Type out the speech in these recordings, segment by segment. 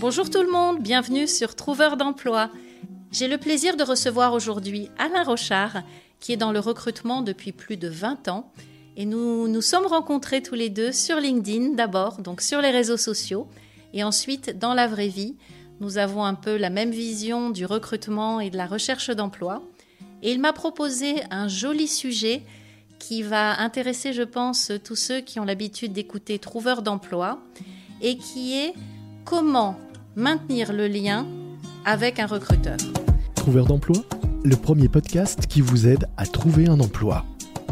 Bonjour tout le monde, bienvenue sur Trouveur d'emploi. J'ai le plaisir de recevoir aujourd'hui Alain Rochard, qui est dans le recrutement depuis plus de 20 ans. Et nous nous sommes rencontrés tous les deux sur LinkedIn d'abord, donc sur les réseaux sociaux, et ensuite dans la vraie vie. Nous avons un peu la même vision du recrutement et de la recherche d'emploi. Et il m'a proposé un joli sujet qui va intéresser, je pense, tous ceux qui ont l'habitude d'écouter Trouveur d'emploi, et qui est comment maintenir le lien avec un recruteur. Trouveur d'emploi, le premier podcast qui vous aide à trouver un emploi.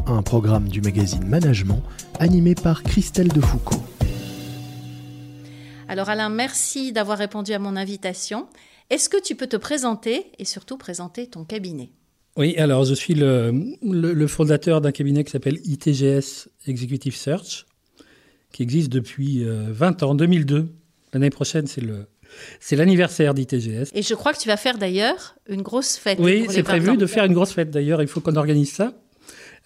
Un programme du magazine Management animé par Christelle Defoucault. Alors Alain, merci d'avoir répondu à mon invitation. Est-ce que tu peux te présenter et surtout présenter ton cabinet? Oui, alors je suis le, fondateur d'un cabinet qui s'appelle ITGS Executive Search, qui existe depuis 20 euh, ans, 2002. L'année prochaine, c'est le, c'est l'anniversaire d'ITGS. Et je crois que tu vas faire d'ailleurs une grosse fête. Oui, c'est prévu de faire une grosse fête d'ailleurs. Il faut qu'on organise ça.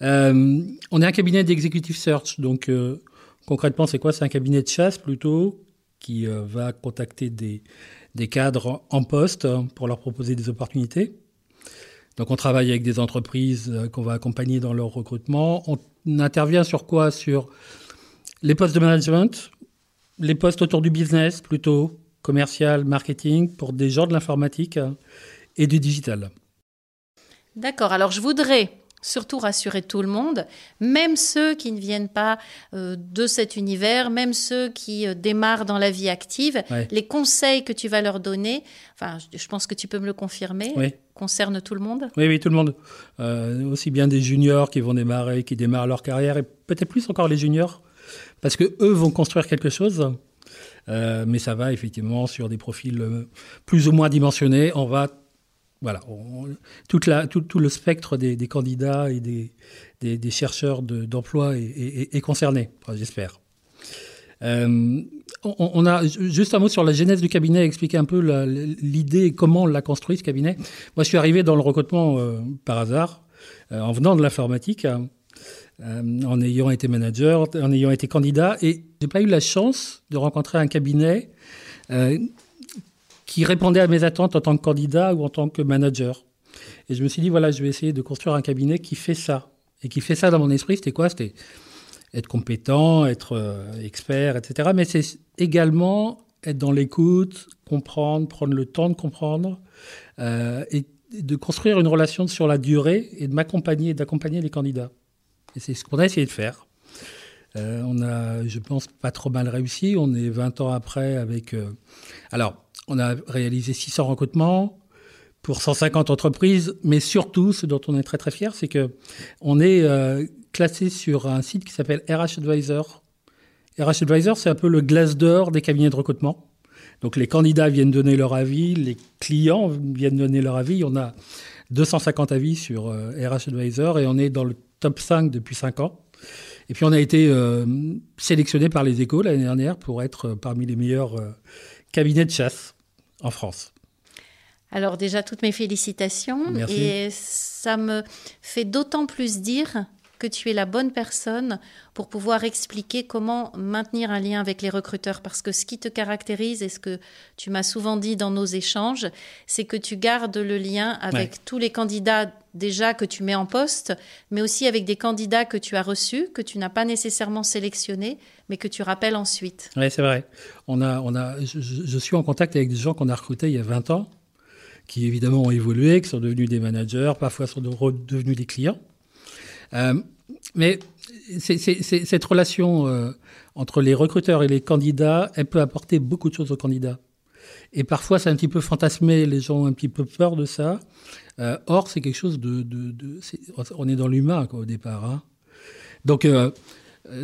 Euh, on est un cabinet d'executive search. Donc, euh, concrètement, c'est quoi? C'est un cabinet de chasse plutôt qui euh, va contacter des, des cadres en poste pour leur proposer des opportunités. Donc, on travaille avec des entreprises qu'on va accompagner dans leur recrutement. On intervient sur quoi? Sur les postes de management, les postes autour du business plutôt, commercial, marketing pour des gens de l'informatique et du digital. D'accord. Alors, je voudrais surtout rassurer tout le monde, même ceux qui ne viennent pas euh, de cet univers, même ceux qui euh, démarrent dans la vie active, les conseils que tu vas leur donner, enfin, je, pense que tu peux me le confirmer, concernent tout le monde? Oui, oui, tout le monde. Euh, aussi bien des juniors qui vont démarrer, qui démarrent leur carrière, et peut-être plus encore les juniors, parce que eux vont construire quelque chose. Euh, mais ça va effectivement sur des profils euh, plus ou moins dimensionnés. On va voilà, tout, le spectre des, candidats et des, chercheurs d'emploi est, concerné, j'espère. Euh, on, a juste un mot sur la genèse du cabinet, expliquer un peu l'idée et comment on l'a construit ce cabinet. Moi, je suis arrivé dans le recrutement par hasard, en venant de l'informatique. Euh, en ayant été manager, en ayant été candidat. Et j'ai pas eu la chance de rencontrer un cabinet euh, qui répondait à mes attentes en tant que candidat ou en tant que manager. Et je me suis dit, voilà, je vais essayer de construire un cabinet qui fait ça. Et qui fait ça dans mon esprit, c'était quoi? C'était être compétent, être euh, expert, etc. Mais c'est également être dans l'écoute, comprendre, prendre le temps de comprendre et de construire une relation sur la durée et de m'accompagner, d'accompagner les candidats. Et c'est ce qu'on a essayé de faire. Euh, on a, je pense, pas trop mal réussi. On est 20 ans après avec. Euh, alors, on a réalisé 600 recrutements pour 150 entreprises, mais surtout, ce dont on est très très fier, c'est que on est euh, classé sur un site qui s'appelle RH Advisor. RH Advisor, c'est un peu le glace d'or des cabinets de recrutement. Donc les candidats viennent donner leur avis, les clients viennent donner leur avis. On a 250 avis sur RH Advisor et on est dans le top 5 depuis 5 ans. Et puis on a été euh, sélectionné par les échos l'année dernière pour être euh, parmi les meilleurs euh, cabinets de chasse en France. Alors déjà, toutes mes félicitations. Merci. Et ça me fait d'autant plus dire que tu es la bonne personne pour pouvoir expliquer comment maintenir un lien avec les recruteurs. Parce que ce qui te caractérise et ce que tu m'as souvent dit dans nos échanges, c'est que tu gardes le lien avec tous les candidats déjà que tu mets en poste, mais aussi avec des candidats que tu as reçus, que tu n'as pas nécessairement sélectionnés, mais que tu rappelles ensuite. Oui, c'est vrai. On a, on a, je, suis en contact avec des gens qu'on a recrutés il y a 20 ans, qui évidemment ont évolué, qui sont devenus des managers, parfois sont devenus des clients. Euh, mais cette relation euh, entre les recruteurs et les candidats, elle peut apporter beaucoup de choses aux candidats. Et parfois, c'est un petit peu fantasmé, les gens ont un petit peu peur de ça. Euh, or, c'est quelque chose de... on est dans l'humain au départ. Hein. Donc, euh,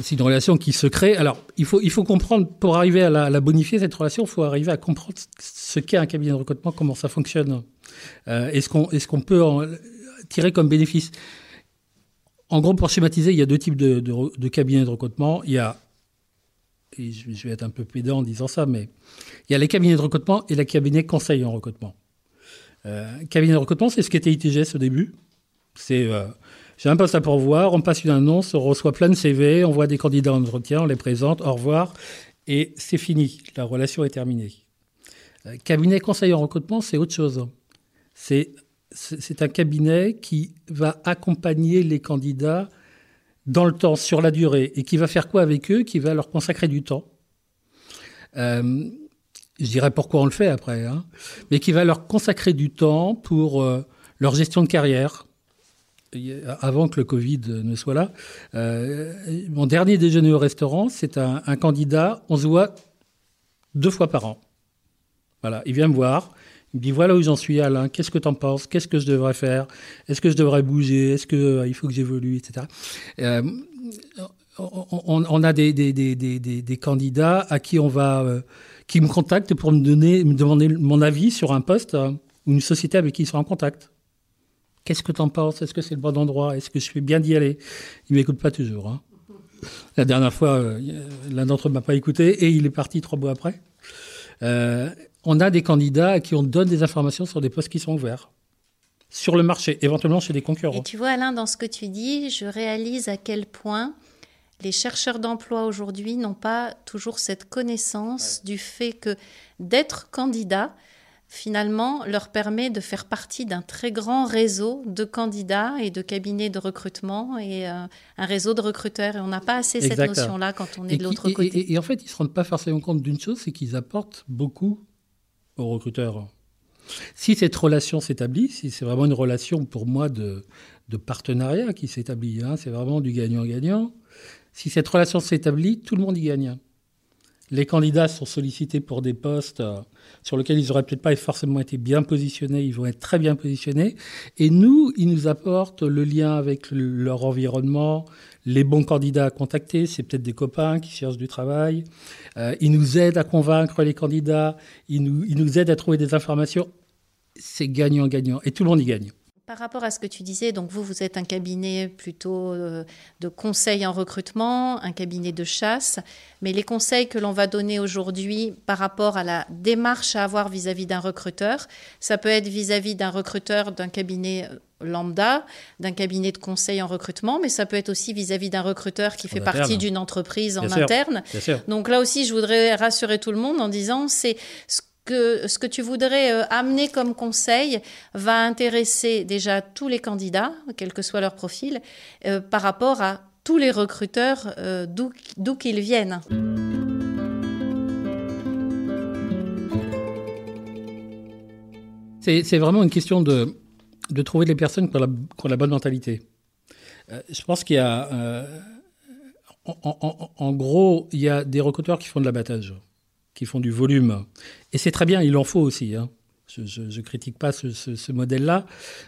c'est une relation qui se crée. Alors, il faut, il faut comprendre, pour arriver à la, bonifier, cette relation, il faut arriver à comprendre ce qu'est un cabinet de recrutement, comment ça fonctionne. Euh, est-ce qu'on est qu'on peut en tirer comme bénéfice? En gros, pour schématiser, il y a deux types de, de, cabinets de recrutement. Il y a, et je vais être un peu pédant en disant ça, mais il y a les cabinets de recrutement et les cabinets conseil en recrutement. Euh, cabinet de recrutement, c'est ce qu'était ITGS au début. C'est euh, j'ai un poste à pourvoir, on passe une annonce, on reçoit plein de CV, on voit des candidats en entretien, on les présente, au revoir, et c'est fini. La relation est terminée. cabinet conseil en recrutement, c'est autre chose. C'est c'est un cabinet qui va accompagner les candidats dans le temps, sur la durée, et qui va faire quoi avec eux? Qui va leur consacrer du temps. Euh, je dirais pourquoi on le fait après, hein, mais qui va leur consacrer du temps pour euh, leur gestion de carrière. Avant que le Covid ne soit là, euh, mon dernier déjeuner au restaurant, c'est un, candidat, on se voit deux fois par an. Voilà, il vient me voir, il me dit voilà où j'en suis, Alain. Qu'est-ce que tu en penses Qu'est-ce que je devrais faire Est-ce que je devrais bouger Est-ce qu'il euh, il faut que j'évolue, etc. On, a des, candidats à qui on va, qui me contactent pour me demander mon avis sur un poste ou une société avec qui ils sont en contact. Qu'est-ce que tu en penses? Est-ce que c'est le bon endroit? Est-ce que je fais bien d'y aller? Il m'écoute pas toujours. Hein. La dernière fois, l'un d'entre eux m'a pas écouté et il est parti trois mois après. Euh, on a des candidats à qui on donne des informations sur des postes qui sont ouverts sur le marché, éventuellement chez des concurrents. Et tu vois, Alain, dans ce que tu dis, je réalise à quel point les chercheurs d'emploi aujourd'hui n'ont pas toujours cette connaissance du fait que d'être candidat, finalement, leur permet de faire partie d'un très grand réseau de candidats et de cabinets de recrutement et euh, un réseau de recruteurs. Et on n'a pas assez cette notion-là quand on est de l'autre côté. Et, et, en fait, ils ne se rendent pas forcément compte d'une chose, c'est qu'ils apportent beaucoup aux recruteurs. Si cette relation s'établit, si c'est vraiment une relation pour moi de, de partenariat qui s'établit, hein, c'est vraiment du gagnant-gagnant, si cette relation s'établit, tout le monde y gagne. Les candidats sont sollicités pour des postes euh, sur lesquels ils n'auraient peut-être pas forcément été bien positionnés, ils vont être très bien positionnés. Et nous, ils nous apportent le lien avec leur environnement, les bons candidats à contacter, c'est peut-être des copains qui cherchent du travail. Euh, ils nous aident à convaincre les candidats, ils nous, ils nous aident à trouver des informations. C'est gagnant-gagnant et tout le monde y gagne. Par rapport à ce que tu disais, donc vous, vous êtes un cabinet plutôt euh, de conseil en recrutement, un cabinet de chasse, mais les conseils que l'on va donner aujourd'hui par rapport à la démarche à avoir vis-à-vis d'un recruteur, ça peut être vis-à-vis d'un recruteur d'un cabinet euh, lambda, d'un cabinet de conseil en recrutement, mais ça peut être aussi vis-à-vis d'un recruteur qui fait partie d'une entreprise en interne. Donc là aussi, je voudrais rassurer tout le monde en disant, c'est ce que ce que tu voudrais euh, amener comme conseil va intéresser déjà tous les candidats, quel que soit leur profil, euh, par rapport à tous les recruteurs euh, d'où qu'ils viennent. C'est vraiment une question de, trouver les personnes qui ont la, bonne mentalité. je pense qu'il y a... En, en, gros, il y a des recruteurs qui font de l'abattage qui font du volume. Et c'est très bien, il en faut aussi. Hein. Je ne critique pas ce, modèle-là,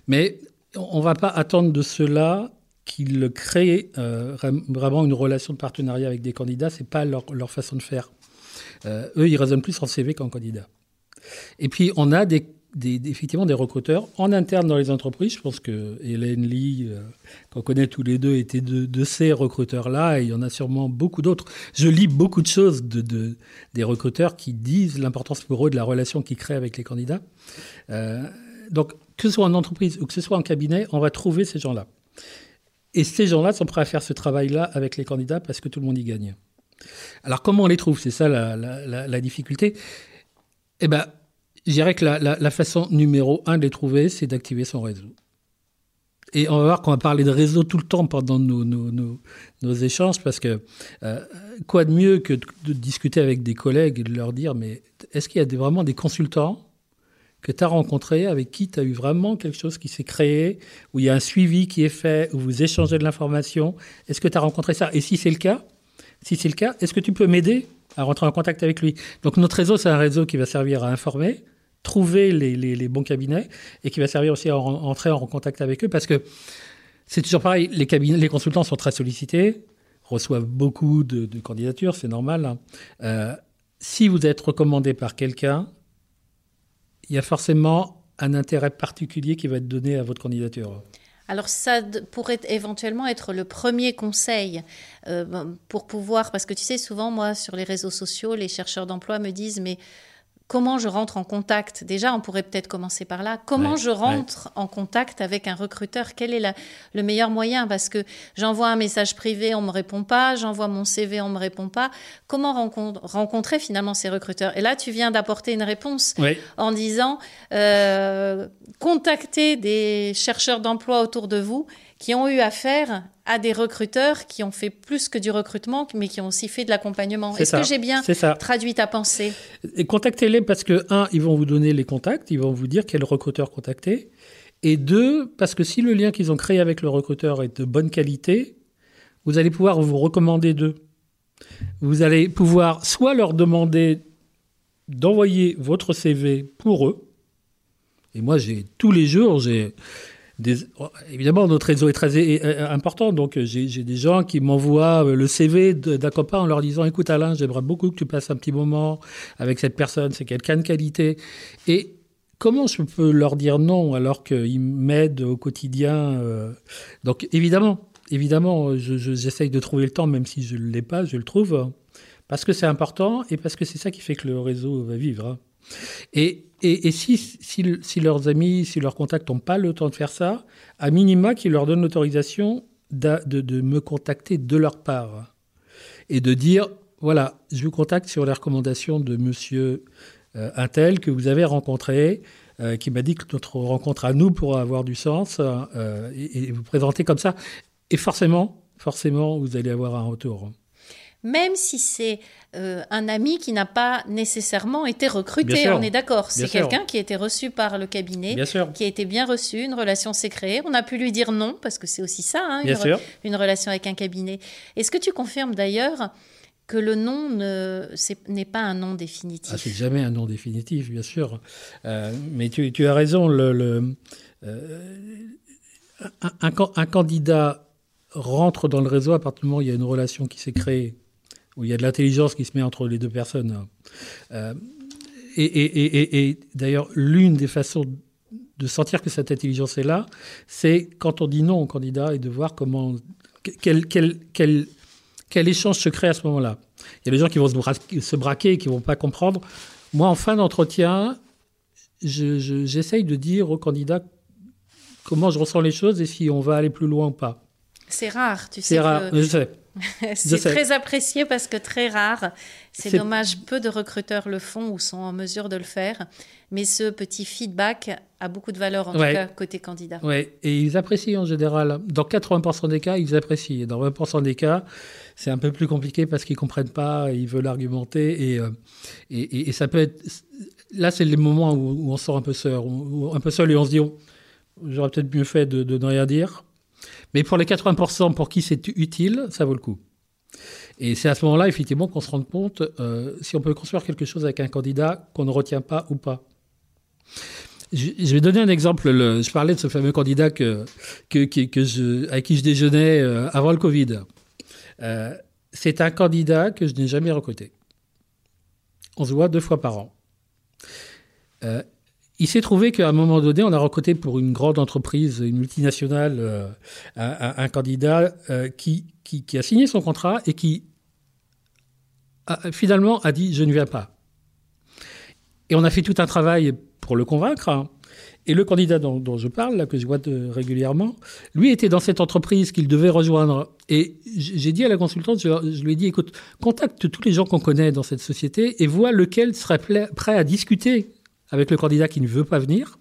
mais on ne va pas attendre de cela qu'ils créent euh, vraiment une relation de partenariat avec des candidats. Ce n'est pas leur, façon de faire. Euh, eux, ils raisonnent plus en CV qu'en candidat. Et puis, on a des des, effectivement des recruteurs en interne dans les entreprises. Je pense que Hélène Lee, euh, qu'on connaît tous les deux, était de, ces recruteurs-là, et il y en a sûrement beaucoup d'autres. Je lis beaucoup de choses de, des recruteurs qui disent l'importance pour eux de la relation qu'ils créent avec les candidats. Euh, donc, que ce soit en entreprise ou que ce soit en cabinet, on va trouver ces gens-là. Et ces gens-là sont prêts à faire ce travail-là avec les candidats parce que tout le monde y gagne. Alors, comment on les trouve? C'est ça la, la, la difficulté. Eh ben, je dirais que la, façon numéro un de les trouver, c'est d'activer son réseau. Et on va voir qu'on va parler de réseau tout le temps pendant nos, nos, échanges, parce que euh, quoi de mieux que de discuter avec des collègues et de leur dire, mais est-ce qu'il y a vraiment des consultants que tu as rencontrés, avec qui tu as eu vraiment quelque chose qui s'est créé, où il y a un suivi qui est fait, où vous échangez de l'information? Est-ce que tu as rencontré ça? Et si c'est le cas, si c'est le cas, est-ce que tu peux m'aider? À rentrer en contact avec lui. Donc notre réseau, c'est un réseau qui va servir à informer, trouver les, bons cabinets et qui va servir aussi à entrer en contact avec eux parce que c'est toujours pareil, les, cabinets, les consultants sont très sollicités, reçoivent beaucoup de, candidatures, c'est normal. Hein. Euh, si vous êtes recommandé par quelqu'un, il y a forcément un intérêt particulier qui va être donné à votre candidature. Alors ça pourrait éventuellement être le premier conseil euh, pour pouvoir, parce que tu sais, souvent moi sur les réseaux sociaux, les chercheurs d'emploi me disent, mais comment je rentre en contact Déjà, on pourrait peut-être commencer par là. Comment je rentre en contact avec un recruteur? Quel est le meilleur moyen? Parce que j'envoie un message privé, on me répond pas. J'envoie mon CV, on me répond pas. Comment rencontrer finalement ces recruteurs? Et là, tu viens d'apporter une réponse en disant euh, contacter des chercheurs d'emploi autour de vous qui ont eu affaire à des recruteurs qui ont fait plus que du recrutement, mais qui ont aussi fait de l'accompagnement. Est-ce que j'ai bien traduit ta pensée? Contactez-les parce que, un, ils vont vous donner les contacts, ils vont vous dire quel recruteur contacter. Et deux, parce que si le lien qu'ils ont créé avec le recruteur est de bonne qualité, vous allez pouvoir vous recommander d'eux. Vous allez pouvoir soit leur demander d'envoyer votre CV pour eux. Et moi, j'ai tous les jours, j'ai évidemment, notre réseau est très important, donc euh, j'ai des gens qui m'envoient euh, le CV d'un copain en leur disant Écoute, Alain, j'aimerais beaucoup que tu passes un petit moment avec cette personne, c'est quelqu'un de qualité. Et comment je peux leur dire non alors qu'ils m'aident au quotidien euh? Donc, évidemment, évidemment, j'essaye de trouver le temps, même si je ne l'ai pas, je le trouve, parce que c'est important et parce que c'est ça qui fait que le réseau va vivre. Et si, leurs amis, si leurs contacts n'ont pas le temps de faire ça, à minima qu'ils leur donnent l'autorisation de, me contacter de leur part et de dire voilà, je vous contacte sur les recommandations de monsieur euh, Intel que vous avez rencontré, euh, qui m'a dit que notre rencontre à nous pourra avoir du sens, euh, et, et, vous présenter comme ça. Et forcément, forcément, vous allez avoir un retour même si c'est euh, un ami qui n'a pas nécessairement été recruté, on est d'accord. C'est quelqu'un qui a été reçu par le cabinet, qui a été bien reçu, une relation s'est créée. On a pu lui dire non, parce que c'est aussi ça, hein, une, relation avec un cabinet. Est-ce que tu confirmes d'ailleurs que le nom n'est pas un nom définitif? Ah, C'est jamais un nom définitif, bien sûr. Euh, mais tu, as raison, le, euh, un, un candidat rentre dans le réseau à partir du moment où il y a une relation qui s'est créée où il y a de l'intelligence qui se met entre les deux personnes. Euh, et, d'ailleurs, l'une des façons de sentir que cette intelligence est là, c'est quand on dit non au candidat et de voir comment quel, quel, quel, quel échange se crée à ce moment-là. Il y a des gens qui vont se, braquer, et qui ne vont pas comprendre. Moi, en fin d'entretien, j'essaye de dire au candidat comment je ressens les choses et si on va aller plus loin ou pas. C'est rare, tu sais. C'est rare, je sais. c'est très apprécié parce que très rare. C'est dommage, peu de recruteurs le font ou sont en mesure de le faire. Mais ce petit feedback a beaucoup de valeur, en tout cas, côté candidat. Oui, et ils apprécient en général. Dans 80% des cas, ils apprécient. Dans 20% des cas, c'est un peu plus compliqué parce qu'ils ne comprennent pas, ils veulent argumenter. Euh, et, et, et, ça peut être. Là, c'est les moments où, on sort un peu seul, un peu seul et on se dit oh, j'aurais peut-être mieux fait de, de ne rien dire. Mais pour les 80% pour qui c'est utile, ça vaut le coup. Et c'est à ce moment-là, effectivement, qu'on se rend compte euh, si on peut construire quelque chose avec un candidat qu'on ne retient pas ou pas. Je, vais donner un exemple. je parlais de ce fameux candidat que, avec qui je déjeunais euh, avant le Covid. Euh, c'est un candidat que je n'ai jamais recruté. On se voit deux fois par an. Il s'est trouvé qu'à un moment donné, on a recruté pour une grande entreprise, une multinationale, euh, un, candidat euh, qui, a signé son contrat et qui finalement a dit je ne viens pas. Et on a fait tout un travail pour le convaincre. Hein. Et le candidat dont, je parle, que je vois régulièrement, lui était dans cette entreprise qu'il devait rejoindre. Et j'ai dit à la consultante, je, lui ai dit, écoute, contacte tous les gens qu'on connaît dans cette société et vois lequel serait prêt à discuter avec le candidat qui ne veut pas venir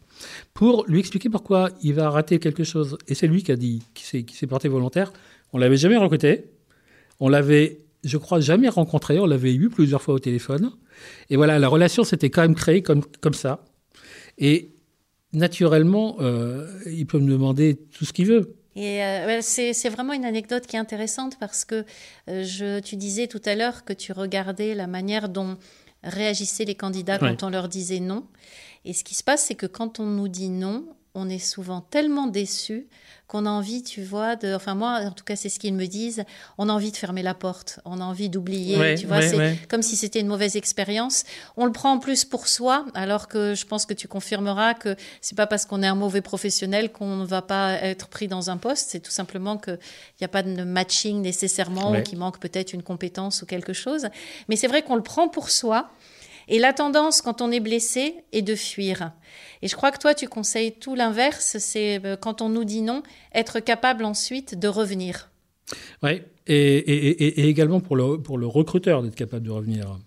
pour lui expliquer pourquoi il va rater quelque chose. Et c'est lui qui a dit, qui s'est porté volontaire. On l'avait jamais recruté. On l'avait, je crois, jamais rencontré. On l'avait eu plusieurs fois au téléphone. Et voilà, la relation s'était quand même créée comme, ça. Et naturellement, euh, il peut me demander tout ce qu'il veut. Et euh, c'est vraiment une anecdote qui est intéressante parce que euh, je, tu disais tout à l'heure que tu regardais la manière dont réagissaient les candidats quand on leur disait non. Et ce qui se passe, c'est que quand on nous dit non, on est souvent tellement déçu qu'on a envie, tu vois, de, enfin moi, en tout cas, c'est ce qu'ils me disent, on a envie de fermer la porte, on a envie d'oublier, tu vois, c'est comme si c'était une mauvaise expérience. On le prend en plus pour soi, alors que je pense que tu confirmeras que c'est pas parce qu'on est un mauvais professionnel qu'on ne va pas être pris dans un poste, c'est tout simplement qu'il n'y a pas de matching nécessairement, ou qu'il manque peut-être une compétence ou quelque chose. Mais c'est vrai qu'on le prend pour soi. Et la tendance, quand on est blessé, est de fuir. Et je crois que toi, tu conseilles tout l'inverse, c'est euh, quand on nous dit non, être capable ensuite de revenir. Oui, et, également pour le, pour le recruteur d'être capable de revenir.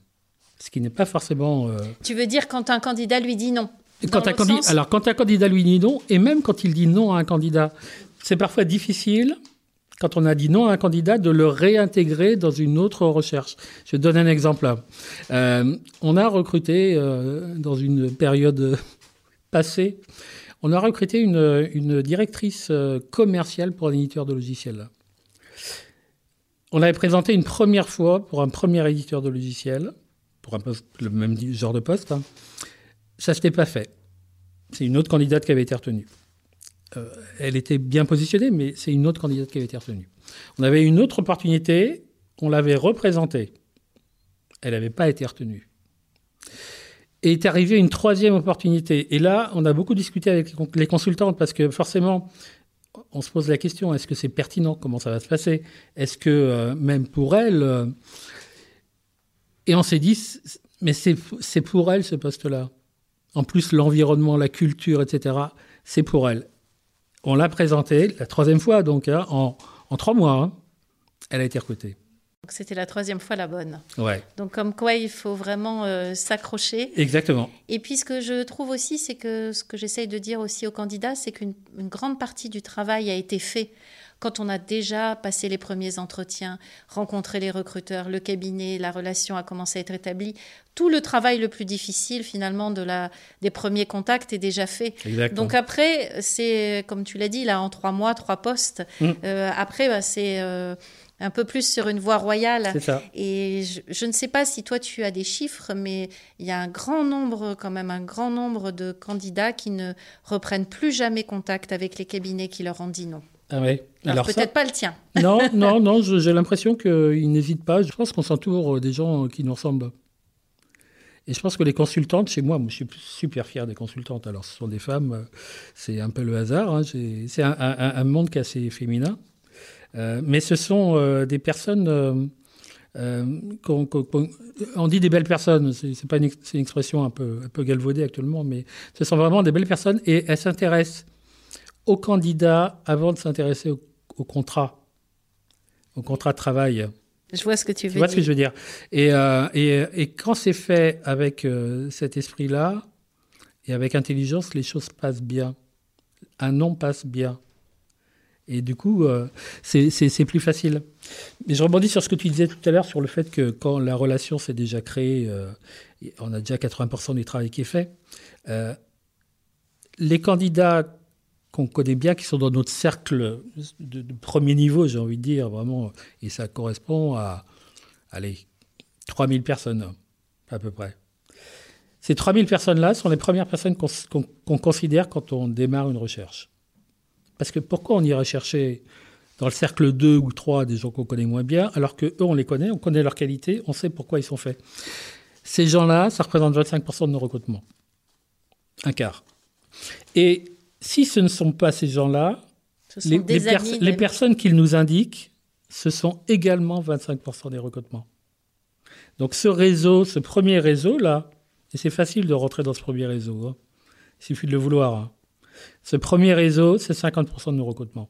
Ce qui n'est pas forcément... Euh, tu veux dire quand un candidat lui dit non quand un candidat, alors, quand un candidat lui dit non, et même quand il dit non à un candidat, c'est parfois difficile, quand on a dit non à un candidat, de le réintégrer dans une autre recherche. Je donne un exemple. Euh, on a recruté, euh, dans une période passée, on a recruté une, directrice euh, commerciale pour un éditeur de logiciels. On l'avait présenté une première fois pour un premier éditeur de logiciels, pour un poste, le même genre de poste. Hein. Ça ne s'était pas fait. C'est une autre candidate qui avait été retenue. Euh, elle était bien positionnée, mais c'est une autre candidate qui avait été retenue. On avait une autre opportunité, on l'avait représentée. Elle n'avait pas été retenue. Et est arrivée une troisième opportunité. Et là, on a beaucoup discuté avec les consultantes parce que forcément, on se pose la question est-ce que c'est pertinent? Comment ça va se passer? Est-ce que euh, même pour elle. Euh, et on s'est dit mais c'est pour elle ce poste-là. En plus, l'environnement, la culture, etc., c'est pour elle. On l'a présentée la troisième fois, donc hein, en, trois mois. Hein. elle a été recrutée. C'était la troisième fois la bonne. Ouais. Donc comme quoi il faut vraiment euh, s'accrocher. Exactement. Et puis ce que je trouve aussi, c'est que ce que j'essaye de dire aussi aux candidats, c'est qu'une grande partie du travail a été fait quand on a déjà passé les premiers entretiens, rencontré les recruteurs, le cabinet, la relation a commencé à être établie, tout le travail le plus difficile finalement de la, des premiers contacts est déjà fait. Donc après, c'est comme tu l'as dit, là en trois mois, trois postes. Mmh. Euh, après, bah, c'est euh, un peu plus sur une voie royale. Ça. Et je, je, ne sais pas si toi tu as des chiffres, mais il y a un grand nombre, quand même, un grand nombre de candidats qui ne reprennent plus jamais contact avec les cabinets qui leur ont dit non. Ah ouais. Alors, peut-être pas le tien. Non, non, non, j'ai l'impression qu'ils n'hésitent pas. Je pense qu'on s'entoure des gens qui nous ressemblent. Et je pense que les consultantes, chez moi, moi je suis super fier des consultantes. Alors, ce sont des femmes, c'est un peu le hasard. Hein. C'est un, monde qui est assez féminin. Euh, mais ce sont euh, des personnes. Euh, on, dit des belles personnes, c'est pas une, une, expression un peu, un peu galvaudée actuellement, mais ce sont vraiment des belles personnes et elles s'intéressent au candidat avant de s'intéresser au, contrat, au contrat de travail. Je vois ce que tu veux dire. Tu vois ce que je veux dire? Et, euh, et, et quand c'est fait avec euh, cet esprit-là et avec intelligence, les choses passent bien. Un nom passe bien. Et du coup, euh, c'est plus facile. Mais je rebondis sur ce que tu disais tout à l'heure sur le fait que quand la relation s'est déjà créée, on a déjà 80% du travail qui est fait. les candidats qu'on connaît bien, qui sont dans notre cercle de, premier niveau, j'ai envie de dire, vraiment. Et ça correspond à, allez, 3000 personnes, à peu près. Ces 3000 personnes-là sont les premières personnes qu'on considère quand on démarre une recherche. Parce que pourquoi on irait chercher dans le cercle 2 ou 3 des gens qu'on connaît moins bien, alors qu'eux, on les connaît, on connaît leurs qualités, on sait pourquoi ils sont faits. Ces gens-là, ça représente 25% de nos recrutements. Un quart. Et si ce ne sont pas ces gens-là, les, les, personnes qu'ils nous indiquent, ce sont également 25% des recrutements. Donc ce réseau, ce premier réseau-là, et c'est facile de rentrer dans ce premier réseau, hein. il suffit de le vouloir. Hein. Ce premier réseau, c'est 50% de nos recrutements.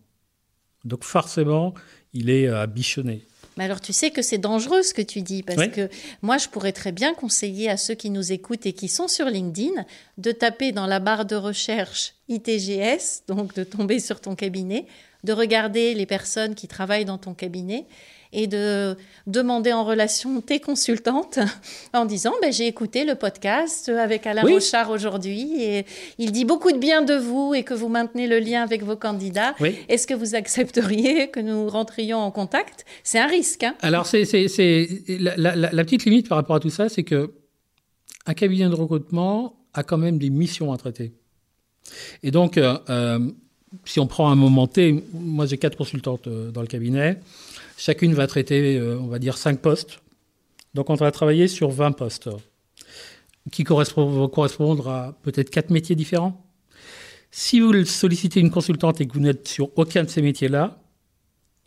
Donc forcément, il est à bichonner. Mais alors tu sais que c'est dangereux ce que tu dis, parce que moi je pourrais très bien conseiller à ceux qui nous écoutent et qui sont sur LinkedIn de taper dans la barre de recherche ITGS, donc de tomber sur ton cabinet, de regarder les personnes qui travaillent dans ton cabinet et de demander en relation tes consultantes en disant ben, j'ai écouté le podcast avec Alain Rochard aujourd'hui et il dit beaucoup de bien de vous et que vous maintenez le lien avec vos candidats. Est-ce que vous accepteriez que nous rentrions en contact? C'est un risque. Hein Alors, c'est, la, la, petite limite par rapport à tout ça, c'est que un cabinet de recrutement a quand même des missions à traiter. Et donc, euh, euh, si on prend un moment T, moi j'ai quatre consultantes euh, dans le cabinet. Chacune va traiter, euh, on va dire, 5 postes. Donc on va travailler sur 20 postes qui vont correspondre à peut-être 4 métiers différents. Si vous sollicitez une consultante et que vous n'êtes sur aucun de ces métiers-là,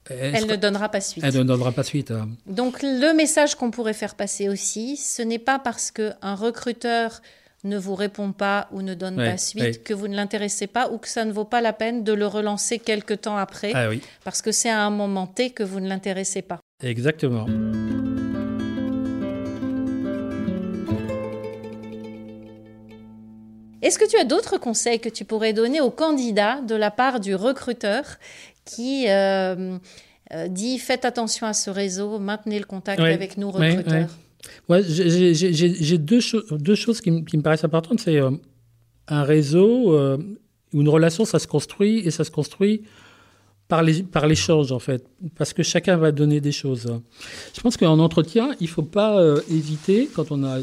Elle ne donnera pas suite. Elle ne donnera pas suite. Hein. Donc le message qu'on pourrait faire passer aussi, ce n'est pas parce qu'un recruteur ne vous répond pas ou ne donne pas suite que vous ne l'intéressez pas ou que ça ne vaut pas la peine de le relancer quelque temps après ah, oui. parce que c'est à un moment T que vous ne l'intéressez pas. Exactement. Est-ce que tu as d'autres conseils que tu pourrais donner aux candidats de la part du recruteur qui euh, euh, dit faites attention à ce réseau, maintenez le contact avec nous, recruteurs? Ouais, J'ai deux, choses qui, me paraissent importantes. C'est euh, un réseau ou une relation, ça se construit et ça se construit par l'échange en fait, parce que chacun va donner des choses. Je pense qu'en entretien, il ne faut pas hésiter, quand on a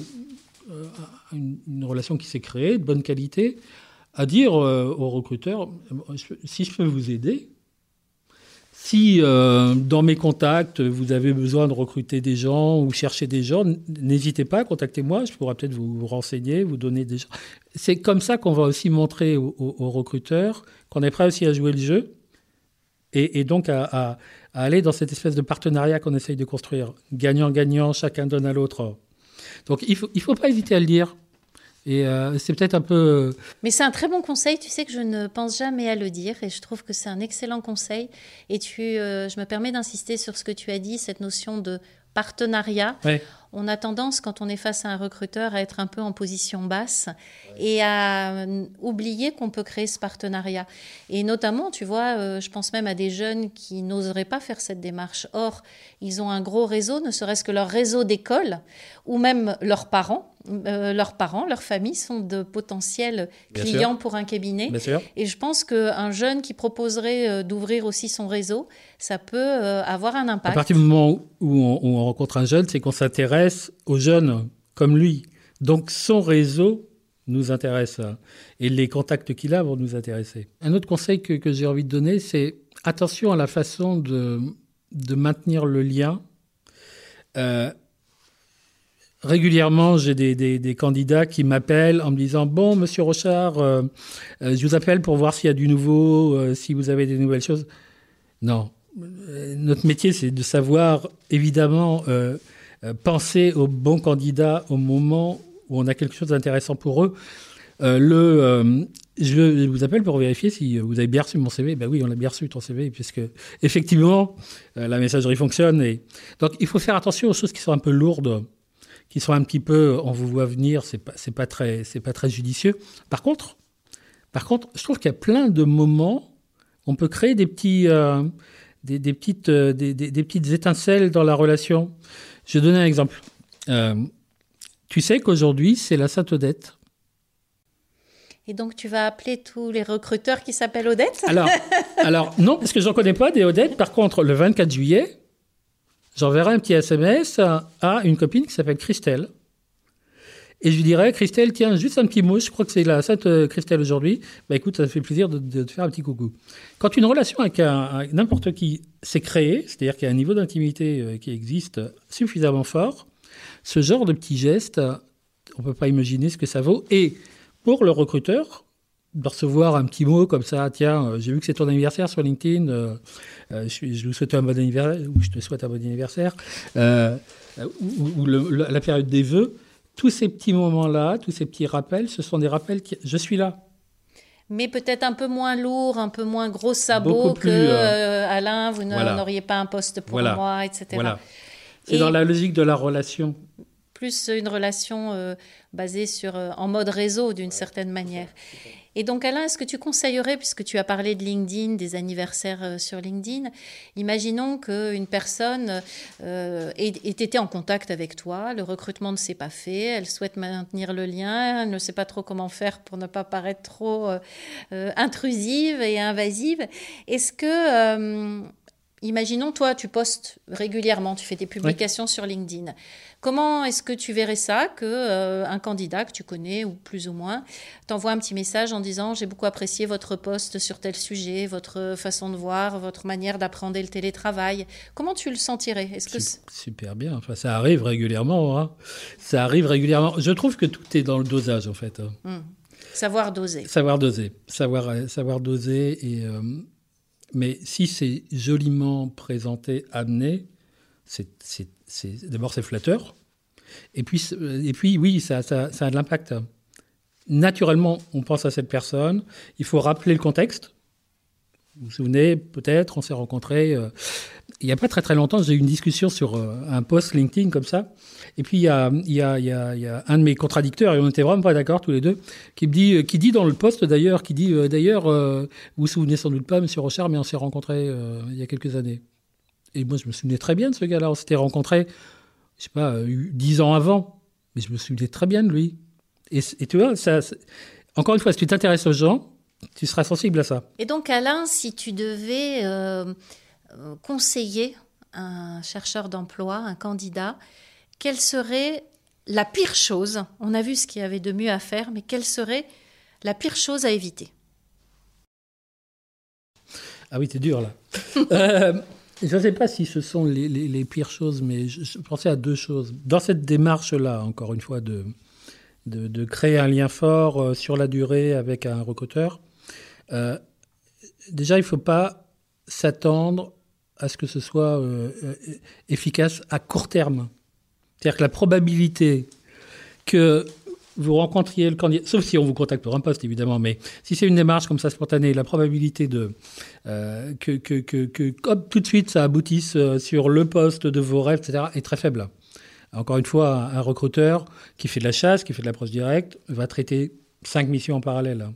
une, relation qui s'est créée, de bonne qualité, à dire euh, au recruteur, si je peux vous aider, si euh, dans mes contacts, vous avez besoin de recruter des gens ou chercher des gens, n'hésitez pas, contactez-moi, je pourrais peut-être vous, renseigner, vous donner des gens. C'est comme ça qu'on va aussi montrer aux, recruteurs qu'on est prêt aussi à jouer le jeu et, donc à, aller dans cette espèce de partenariat qu'on essaye de construire. Gagnant-gagnant, chacun donne à l'autre. Donc il ne faut, il faut pas hésiter à le dire. Et euh, c'est peut-être un peu. Euh, Mais c'est un très bon conseil. Tu sais que je ne pense jamais à le dire et je trouve que c'est un excellent conseil. Et tu, euh, je me permets d'insister sur ce que tu as dit, cette notion de partenariat. On a tendance, quand on est face à un recruteur, à être un peu en position basse et à oublier qu'on peut créer ce partenariat. Et notamment, tu vois, je pense même à des jeunes qui n'oseraient pas faire cette démarche. Or, ils ont un gros réseau, ne serait-ce que leur réseau d'école ou même leurs parents euh, leurs parents, leurs familles sont de potentiels clients pour un cabinet. Et je pense qu'un jeune qui proposerait euh, d'ouvrir aussi son réseau, ça peut euh, avoir un impact. À partir du moment où on, rencontre un jeune, c'est qu'on s'intéresse aux jeunes comme lui. Donc son réseau nous intéresse et les contacts qu'il a vont nous intéresser. Un autre conseil que, j'ai envie de donner, c'est attention à la façon de, maintenir le lien régulièrement, j'ai des, candidats qui m'appellent en me disant Bon, monsieur Rochard, euh, euh, je vous appelle pour voir s'il y a du nouveau, euh, si vous avez des nouvelles choses. Non. Notre métier, c'est de savoir, évidemment, penser aux bons candidats au moment où on a quelque chose d'intéressant pour eux. le, je vous appelle pour vérifier si vous avez bien reçu mon CV. Ben oui, on a bien reçu ton CV, puisque effectivement, la messagerie fonctionne. Donc, il faut faire attention aux choses qui sont un peu lourdes qui sont un petit peu, on vous voit venir, c'est pas, pas très, pas très judicieux. Par contre, par contre, je trouve qu'il y a plein de moments, on peut créer des petits, euh, des, petites, euh, des, petites étincelles dans la relation. Je vais donner un exemple. Euh, tu sais qu'aujourd'hui, c'est la Sainte Odette. Et donc, tu vas appeler tous les recruteurs qui s'appellent Odette? Alors, alors, non, parce que j'en connais pas des Odettes. Par contre, le 24 juillet, j'enverrai un petit SMS à une copine qui s'appelle Christelle. Et je lui dirais, Christelle, tiens, juste un petit mot, je crois que c'est la Sainte euh, Christelle aujourd'hui. Bah écoute, ça fait plaisir de, te faire un petit coucou. Quand une relation avec, n'importe qui s'est créée, c'est-à-dire qu'il y a un niveau d'intimité euh, qui existe suffisamment fort, ce genre de petits gestes, on ne peut pas imaginer ce que ça vaut. Et pour le recruteur, de recevoir un petit mot comme ça, tiens, euh, j'ai vu que c'est ton anniversaire sur LinkedIn, je, vous souhaite un bon anniversaire, je te souhaite un bon anniversaire, ou, la période des vœux, tous ces petits moments-là, tous ces petits rappels, ce sont des rappels qui, je suis là. Mais peut-être un peu moins lourd, un peu moins gros sabot que Alain, vous n'auriez pas un poste pour moi, etc. Voilà. C'est dans la logique de la relation. Plus une relation basée sur, en mode réseau d'une certaine manière. Et donc Alain, est-ce que tu conseillerais, puisque tu as parlé de LinkedIn, des anniversaires euh, sur LinkedIn, imaginons qu'une personne euh, ait, été en contact avec toi, le recrutement ne s'est pas fait, elle souhaite maintenir le lien, elle ne sait pas trop comment faire pour ne pas paraître trop euh, intrusive et invasive. Est-ce que... Imaginons, toi, tu postes régulièrement, tu fais des publications sur LinkedIn. Comment est-ce que tu verrais ça que euh, un candidat que tu connais ou plus ou moins t'envoie un petit message en disant j'ai beaucoup apprécié votre poste sur tel sujet, votre façon de voir, votre manière d'appréhender le télétravail. Comment tu le sentirais? Est-ce que super bien. Enfin, ça arrive régulièrement. Hein. Ça arrive régulièrement. Je trouve que tout est dans le dosage en fait. Hein. Mmh. Savoir doser. Savoir doser. Savoir, savoir doser et. Euh, Mais si c'est joliment présenté, amené, d'abord c'est flatteur. Et puis, et puis oui, ça a de l'impact. Naturellement, on pense à cette personne. Il faut rappeler le contexte. Vous vous souvenez, peut-être, on s'est rencontrés. Euh, il n'y a pas très très longtemps, j'ai eu une discussion sur euh, un post LinkedIn comme ça. Et puis il y a, un de mes contradicteurs, et on était vraiment pas d'accord tous les deux, qui me dit, qui dit dans le post d'ailleurs, qui dit d'ailleurs, vous vous souvenez sans doute pas, Monsieur Rochard, mais on s'est rencontrés il y a quelques années. Et moi, je me souvenais très bien de ce gars-là. On s'était rencontrés, je sais pas, dix ans avant, mais je me souvenais très bien de lui. Et, tu vois, encore une fois, si tu t'intéresses aux gens, tu seras sensible à ça. Et donc, Alain, si tu devais euh, euh, conseiller un chercheur d'emploi, un candidat, quelle serait la pire chose On a vu ce qu'il y avait de mieux à faire, mais quelle serait la pire chose à éviter? Ah oui, c'est dur là. euh, je ne sais pas si ce sont les, pires choses, mais je, pensais à deux choses. Dans cette démarche-là, encore une fois, de, de, de, créer un lien fort euh, sur la durée avec un recruteur, euh, déjà, il ne faut pas s'attendre à ce que ce soit euh, efficace à court terme. C'est-à-dire que la probabilité que vous rencontriez le candidat, sauf si on vous contacte pour un poste évidemment, mais si c'est une démarche comme ça spontanée, la probabilité de euh, que, que, que, que tout de suite ça aboutisse euh, sur le poste de vos rêves, etc., est très faible. Encore une fois, un recruteur qui fait de la chasse, qui fait de l'approche directe, va traiter cinq missions en parallèle.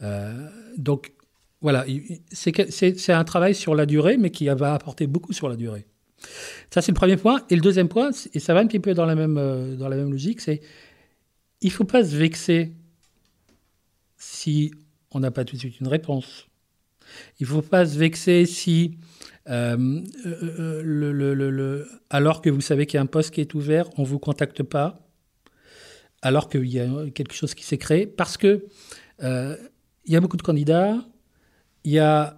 Euh, donc voilà, c'est un travail sur la durée, mais qui va apporter beaucoup sur la durée. Ça, c'est le premier point. Et le deuxième point, et ça va un petit peu dans la même, dans la même logique, c'est il ne faut pas se vexer si on n'a pas tout de suite une réponse. Il ne faut pas se vexer si, euh, euh, alors que vous savez qu'il y a un poste qui est ouvert, on ne vous contacte pas, alors qu'il y a quelque chose qui s'est créé, parce que euh, il y a beaucoup de candidats, il y a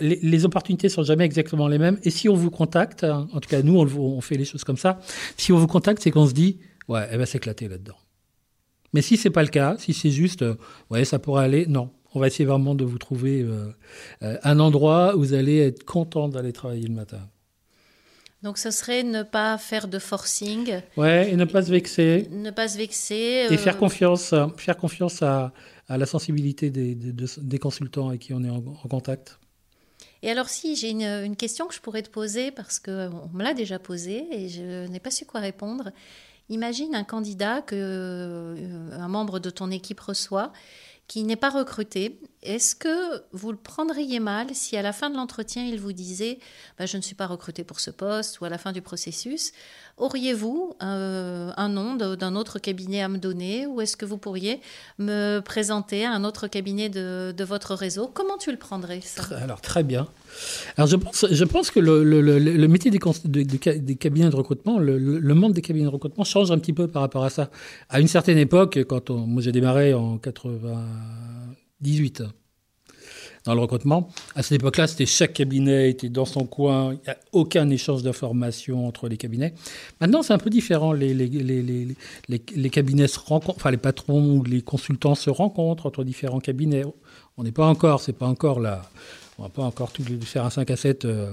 les, opportunités sont jamais exactement les mêmes. Et si on vous contacte, en tout cas nous on, on fait les choses comme ça, si on vous contacte, c'est qu'on se dit ouais, elle va s'éclater là-dedans. Mais si c'est pas le cas, si c'est juste, euh, ouais, ça pourrait aller, non. On va essayer vraiment de vous trouver euh, euh, un endroit où vous allez être content d'aller travailler le matin. Donc, ce serait ne pas faire de forcing. Ouais, et ne pas se vexer. Ne pas se vexer. Et faire confiance, faire confiance à, à la sensibilité des, consultants avec qui on est en, contact. Et alors, si j'ai une, question que je pourrais te poser, parce qu'on me l'a déjà posée et je n'ai pas su quoi répondre. Imagine un candidat que euh, un membre de ton équipe reçoit qui n'est pas recruté. Est-ce que vous le prendriez mal si à la fin de l'entretien, il vous disait bah, Je ne suis pas recruté pour ce poste ou à la fin du processus Auriez-vous euh, un nom d'un autre cabinet à me donner ou est-ce que vous pourriez me présenter un autre cabinet de, votre réseau? Comment tu le prendrais ça? Alors très bien. Alors je pense, que le, métier des, des, cabinets de recrutement, le, monde des cabinets de recrutement change un petit peu par rapport à ça. À une certaine époque, quand on, moi j'ai démarré en 98 dans le recrutement. À cette époque-là, c'était chaque cabinet était dans son coin, il n'y a aucun échange d'informations entre les cabinets. Maintenant, c'est un peu différent. Les, les, cabinets se rencontrent, enfin les patrons ou les consultants se rencontrent entre différents cabinets. On n'est pas encore, c'est pas encore là. On va pas encore faire un 5 à 7 euh,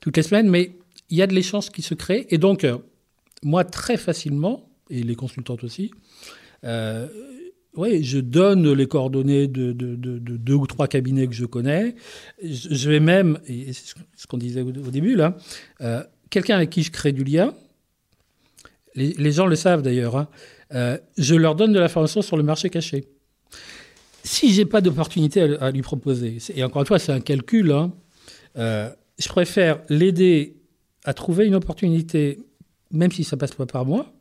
toutes les semaines, mais il y a de l'échange qui se crée. Et donc, euh, moi, très facilement, et les consultantes aussi, euh, oui, je donne les coordonnées de, deux ou trois cabinets que je connais. Je vais même, et c'est ce qu'on disait au, début là, euh, quelqu'un avec qui je crée du lien, les, gens le savent d'ailleurs, hein, euh, je leur donne de l'information sur le marché caché. Si j'ai pas d'opportunité à, lui proposer, et encore une fois c'est un calcul, hein, euh, je préfère l'aider à trouver une opportunité, même si ça passe pas par moi,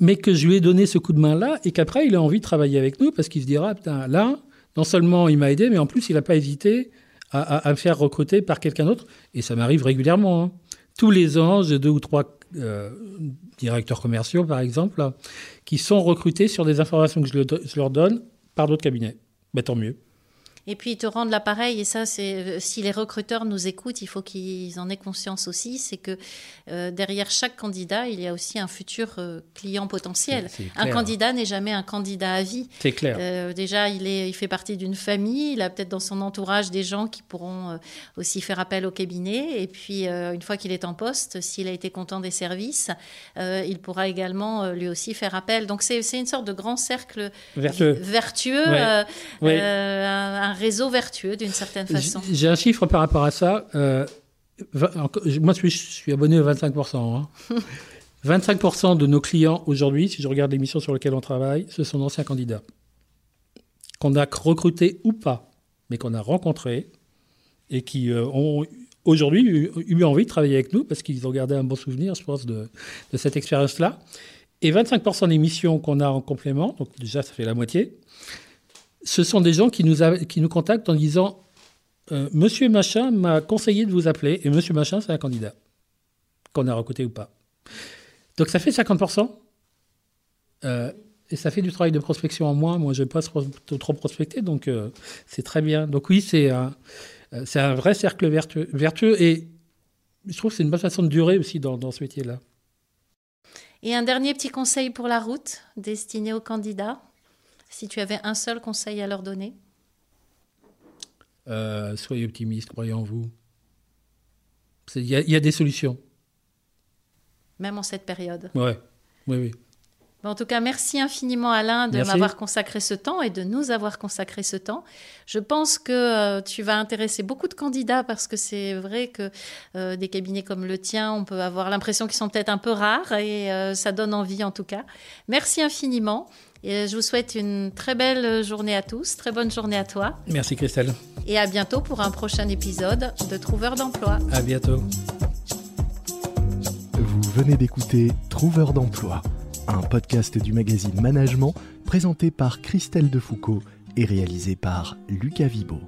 mais que je lui ai donné ce coup de main-là et qu'après, il a envie de travailler avec nous parce qu'il se dira, putain, là, non seulement il m'a aidé, mais en plus, il n'a pas hésité à, me faire recruter par quelqu'un d'autre. Et ça m'arrive régulièrement. Hein. Tous les ans, j'ai deux ou trois euh, directeurs commerciaux, par exemple, qui sont recrutés sur des informations que je, leur donne par d'autres cabinets. Ben, tant mieux. Et puis ils te rendent l'appareil, et ça, c'est euh, si les recruteurs nous écoutent, il faut qu'ils en aient conscience aussi, c'est que euh, derrière chaque candidat, il y a aussi un futur euh, client potentiel. Un candidat n'est jamais un candidat à vie. C'est clair. déjà, il, est, il fait partie d'une famille, il a peut-être dans son entourage des gens qui pourront aussi faire appel au cabinet, et puis une fois qu'il est en poste, s'il a été content des services, il pourra également lui aussi faire appel. Donc c'est une sorte de grand cercle vertueux, vertueux un réseau vertueux d'une certaine façon. J'ai un chiffre par rapport à ça. Euh, moi, je suis, abonné à 25%. 25% de nos clients aujourd'hui, si je regarde l'émission sur laquelle on travaille, ce sont d'anciens candidats. Qu'on a recrutés ou pas, mais qu'on a rencontrés et qui euh, ont aujourd'hui eu, envie de travailler avec nous parce qu'ils ont gardé un bon souvenir, je pense, de, de cette expérience-là. Et 25% des missions qu'on a en complément, donc déjà ça fait la moitié, ce sont des gens qui nous, contactent en disant euh, Monsieur Machin m'a conseillé de vous appeler, et Monsieur Machin, c'est un candidat, qu'on a recruté ou pas. Donc ça fait 50%. Euh, et ça fait du travail de prospection en moins. Moi, je n'ai pas trop prospecté, donc euh, c'est très bien. Donc oui, c'est un, vrai cercle vertueux, vertueux, et je trouve que c'est une bonne façon de durer aussi dans, dans ce métier-là. Et un dernier petit conseil pour la route destiné aux candidats? Si tu avais un seul conseil à leur donner euh, Soyez optimiste, croyez en vous. Il y, a des solutions. Même en cette période. Ouais. Oui, oui. En tout cas, merci infiniment Alain de m'avoir consacré ce temps et de nous avoir consacré ce temps. Je pense que euh, tu vas intéresser beaucoup de candidats parce que c'est vrai que euh, des cabinets comme le tien, on peut avoir l'impression qu'ils sont peut-être un peu rares et ça donne envie en tout cas. Merci infiniment. Et je vous souhaite une très belle journée à tous, très bonne journée à toi. Merci Christelle. Et à bientôt pour un prochain épisode de Trouveur d'emploi. À bientôt. Vous venez d'écouter Trouveur d'emploi, un podcast du magazine Management présenté par Christelle Defoucault et réalisé par Lucas Vibo.